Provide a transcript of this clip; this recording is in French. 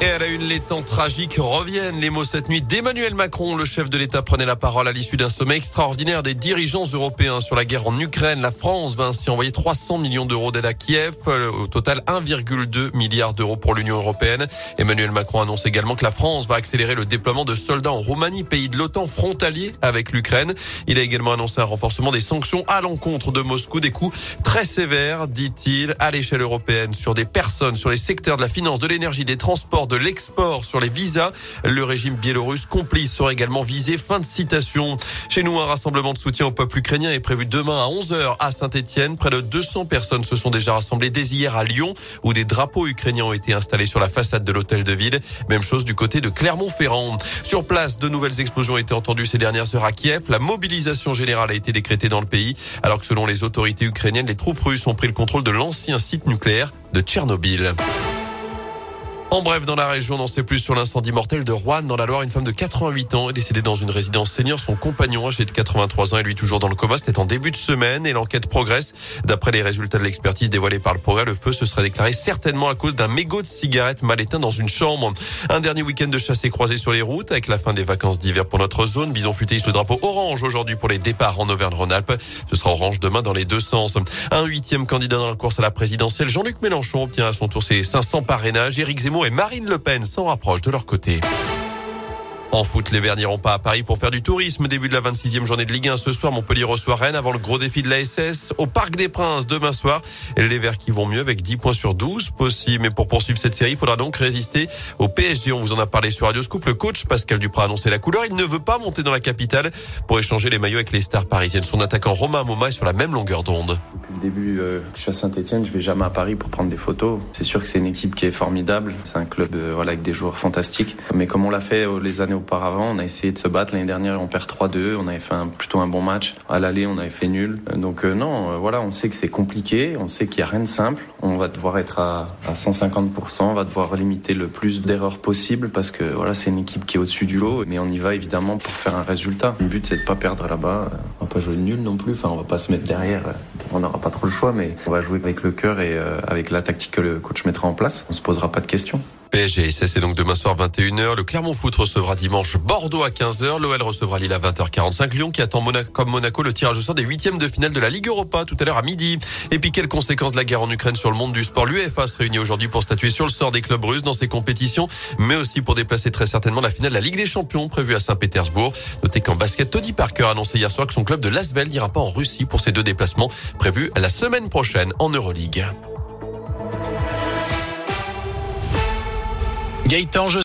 Et à la une, les temps tragiques reviennent. Les mots cette nuit d'Emmanuel Macron. Le chef de l'État prenait la parole à l'issue d'un sommet extraordinaire des dirigeants européens sur la guerre en Ukraine. La France va ainsi envoyer 300 millions d'euros d'aide à Kiev. Au total, 1,2 milliard d'euros pour l'Union européenne. Emmanuel Macron annonce également que la France va accélérer le déploiement de soldats en Roumanie, pays de l'OTAN frontalier avec l'Ukraine. Il a également annoncé un renforcement des sanctions à l'encontre de Moscou. Des coups très sévères, dit-il, à l'échelle européenne sur des personnes, sur les secteurs de la finance, de l'énergie, des transports, de l'export sur les visas. Le régime biélorusse complice sera également visé. Fin de citation. Chez nous, un rassemblement de soutien au peuple ukrainien est prévu demain à 11h à Saint-Etienne. Près de 200 personnes se sont déjà rassemblées dès hier à Lyon où des drapeaux ukrainiens ont été installés sur la façade de l'hôtel de ville. Même chose du côté de Clermont-Ferrand. Sur place, de nouvelles explosions ont été entendues ces dernières heures à Kiev. La mobilisation générale a été décrétée dans le pays alors que selon les autorités ukrainiennes, les troupes russes ont pris le contrôle de l'ancien site nucléaire de Tchernobyl. En bref, dans la région, on n'en sait plus sur l'incendie mortel de Rouen. Dans la Loire, une femme de 88 ans est décédée dans une résidence senior. Son compagnon, âgé de 83 ans, et lui toujours dans le coma. C'était en début de semaine et l'enquête progresse. D'après les résultats de l'expertise dévoilés par le progrès, le feu se serait déclaré certainement à cause d'un mégot de cigarette mal éteint dans une chambre. Un dernier week-end de chasse et croisé sur les routes avec la fin des vacances d'hiver pour notre zone. Bison futé le drapeau orange aujourd'hui pour les départs en Auvergne-Rhône-Alpes. Ce sera orange demain dans les deux sens. Un huitième candidat dans la course à la présidentielle, Jean-Luc Mélenchon obtient à son tour ses 500 parrainages. Éric Zemmour et Marine Le Pen s'en rapproche de leur côté. En foot, les Verts n'iront pas à Paris pour faire du tourisme. Début de la 26e journée de Ligue 1 ce soir. Montpellier reçoit Rennes avant le gros défi de la SS au Parc des Princes demain soir. Les Verts qui vont mieux avec 10 points sur 12 possible. Mais pour poursuivre cette série, il faudra donc résister au PSG. On vous en a parlé sur Radio Scoop. Le coach Pascal Duprat a annoncé la couleur. Il ne veut pas monter dans la capitale pour échanger les maillots avec les stars parisiennes. Son attaquant Romain Moma est sur la même longueur d'onde. Le début euh, je suis à Saint-Etienne, je vais jamais à Paris pour prendre des photos. C'est sûr que c'est une équipe qui est formidable. C'est un club euh, avec des joueurs fantastiques. Mais comme on l'a fait euh, les années auparavant, on a essayé de se battre. L'année dernière, on perd 3-2. On avait fait un, plutôt un bon match. À l'aller, on avait fait nul. Donc non, voilà, on sait que c'est compliqué. On sait qu'il n'y a rien de simple. On va devoir être à, à 150%. On va devoir limiter le plus d'erreurs possible parce que voilà, c'est une équipe qui est au-dessus du lot. Mais on y va évidemment pour faire un résultat. Le but, c'est de pas perdre là-bas. On va pas jouer nul non plus. Enfin, on va pas se mettre derrière. On n'aura pas trop le choix, mais on va jouer avec le cœur et euh, avec la tactique que le coach mettra en place. On se posera pas de questions. PSG, c'est donc demain soir 21h. Le Clermont Foot recevra dimanche Bordeaux à 15h. L'OL recevra Lille à 20h45. Lyon qui attend comme Monaco le tirage au sort des huitièmes de finale de la Ligue Europa tout à l'heure à midi. Et puis quelles conséquences de la guerre en Ukraine sur le monde du sport? L'UEFA se réunit aujourd'hui pour statuer sur le sort des clubs russes dans ces compétitions, mais aussi pour déplacer très certainement la finale de la Ligue des Champions prévue à Saint-Pétersbourg. Notez qu'en basket, Tony Parker a annoncé hier soir que son club de Lasvel n'ira pas en Russie pour ces deux déplacements prévus la semaine prochaine en Euroleague. Gaëtan, je